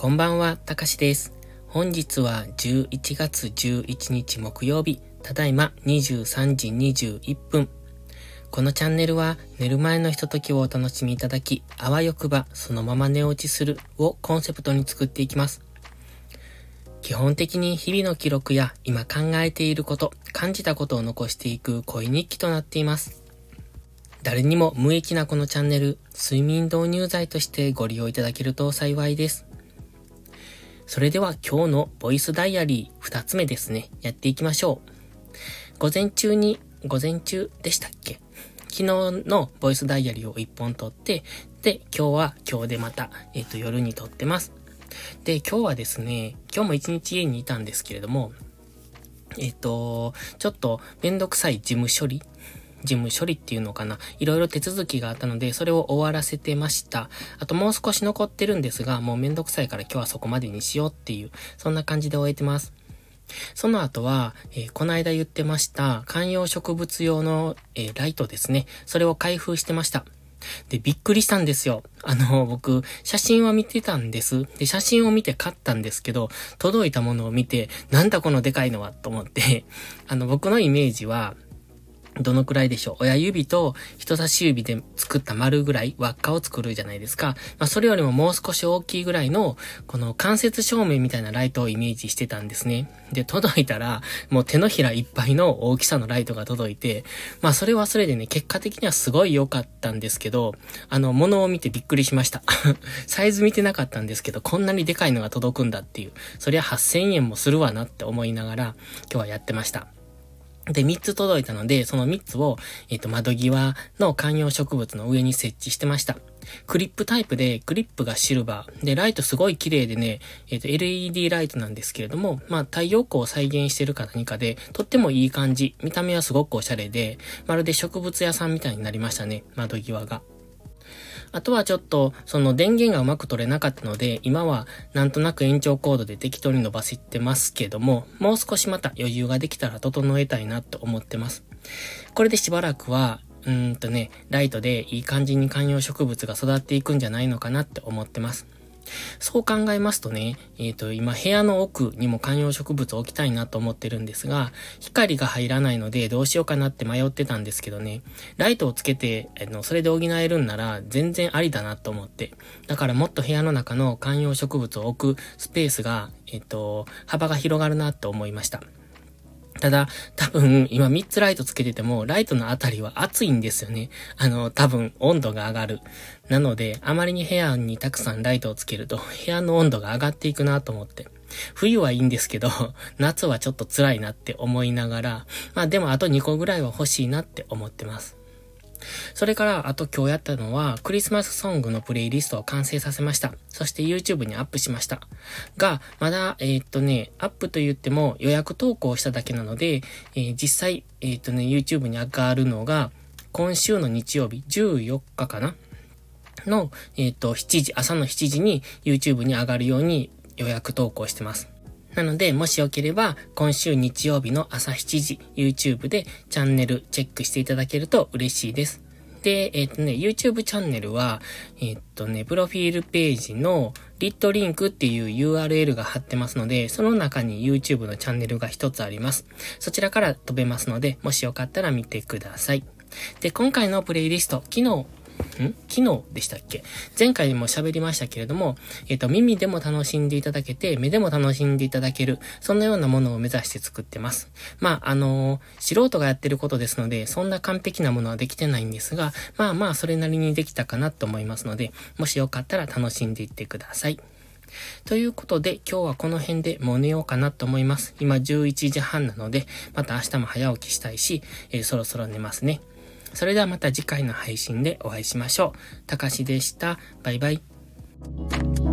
こんばんは、たかしです。本日は11月11日木曜日、ただいま23時21分。このチャンネルは寝る前のひとときをお楽しみいただき、あわよくばそのまま寝落ちするをコンセプトに作っていきます。基本的に日々の記録や今考えていること、感じたことを残していく恋日記となっています。誰にも無益なこのチャンネル、睡眠導入剤としてご利用いただけると幸いです。それでは今日のボイスダイアリー2つ目ですね。やっていきましょう。午前中に、午前中でしたっけ？昨日のボイスダイアリーを1本撮って、で、今日は今日でまた、えっ、と、夜に撮ってます。で、今日はですね、今日も一日家にいたんですけれども、えっ、と、ちょっとめんどくさい事務処理事務処理っていうのかな。いろいろ手続きがあったので、それを終わらせてました。あともう少し残ってるんですが、もうめんどくさいから今日はそこまでにしようっていう、そんな感じで終えてます。その後は、えー、この間言ってました、観葉植物用の、えー、ライトですね。それを開封してました。で、びっくりしたんですよ。あの、僕、写真は見てたんです。で、写真を見て買ったんですけど、届いたものを見て、なんだこのでかいのはと思って、あの、僕のイメージは、どのくらいでしょう？親指と人差し指で作った丸ぐらい輪っかを作るじゃないですか。まあ、それよりももう少し大きいぐらいの、この間接照明みたいなライトをイメージしてたんですね。で、届いたら、もう手のひらいっぱいの大きさのライトが届いて、まあ、それはそれでね、結果的にはすごい良かったんですけど、あの、物を見てびっくりしました。サイズ見てなかったんですけど、こんなにでかいのが届くんだっていう、そりゃ8000円もするわなって思いながら、今日はやってました。で、3つ届いたので、その3つを、えっ、ー、と、窓際の観葉植物の上に設置してました。クリップタイプで、クリップがシルバー。で、ライトすごい綺麗でね、えっ、ー、と、LED ライトなんですけれども、まあ、太陽光を再現してるか何かで、とってもいい感じ。見た目はすごくおしゃれで、まるで植物屋さんみたいになりましたね、窓際が。あとはちょっと、その電源がうまく取れなかったので、今はなんとなく延長コードで適当に伸ばしてますけども、もう少しまた余裕ができたら整えたいなと思ってます。これでしばらくは、うんとね、ライトでいい感じに観葉植物が育っていくんじゃないのかなって思ってます。そう考えますとね、えっ、ー、と、今部屋の奥にも観葉植物を置きたいなと思ってるんですが、光が入らないのでどうしようかなって迷ってたんですけどね、ライトをつけて、あの、それで補えるんなら全然ありだなと思って。だからもっと部屋の中の観葉植物を置くスペースが、えっ、ー、と、幅が広がるなと思いました。ただ、多分、今3つライトつけてても、ライトのあたりは暑いんですよね。あの、多分、温度が上がる。なので、あまりに部屋にたくさんライトをつけると、部屋の温度が上がっていくなと思って。冬はいいんですけど、夏はちょっと辛いなって思いながら、まあでもあと2個ぐらいは欲しいなって思ってます。それから、あと今日やったのは、クリスマスソングのプレイリストを完成させました。そして YouTube にアップしました。が、まだ、えー、っとね、アップと言っても予約投稿しただけなので、えー、実際、えー、っとね、YouTube に上がるのが、今週の日曜日、14日かな？の、えっと、7時、朝の7時に YouTube に上がるように予約投稿してます。なので、もしよければ、今週日曜日の朝7時、YouTube でチャンネルチェックしていただけると嬉しいです。で、えっ、ー、とね、YouTube チャンネルは、えっ、ー、とね、プロフィールページのリットリンクっていう URL が貼ってますので、その中に YouTube のチャンネルが一つあります。そちらから飛べますので、もしよかったら見てください。で、今回のプレイリスト、昨日ん？昨日でしたっけ？前回も喋りましたけれども、えっ、ー、と、耳でも楽しんでいただけて、目でも楽しんでいただける、そんなようなものを目指して作ってます。まあ、あのー、素人がやってることですので、そんな完璧なものはできてないんですが、まあまあ、それなりにできたかなと思いますので、もしよかったら楽しんでいってください。ということで、今日はこの辺でもう寝ようかなと思います。今11時半なので、また明日も早起きしたいし、えー、そろそろ寝ますね。それではまた次回の配信でお会いしましょう。たかしでした。バイバイ。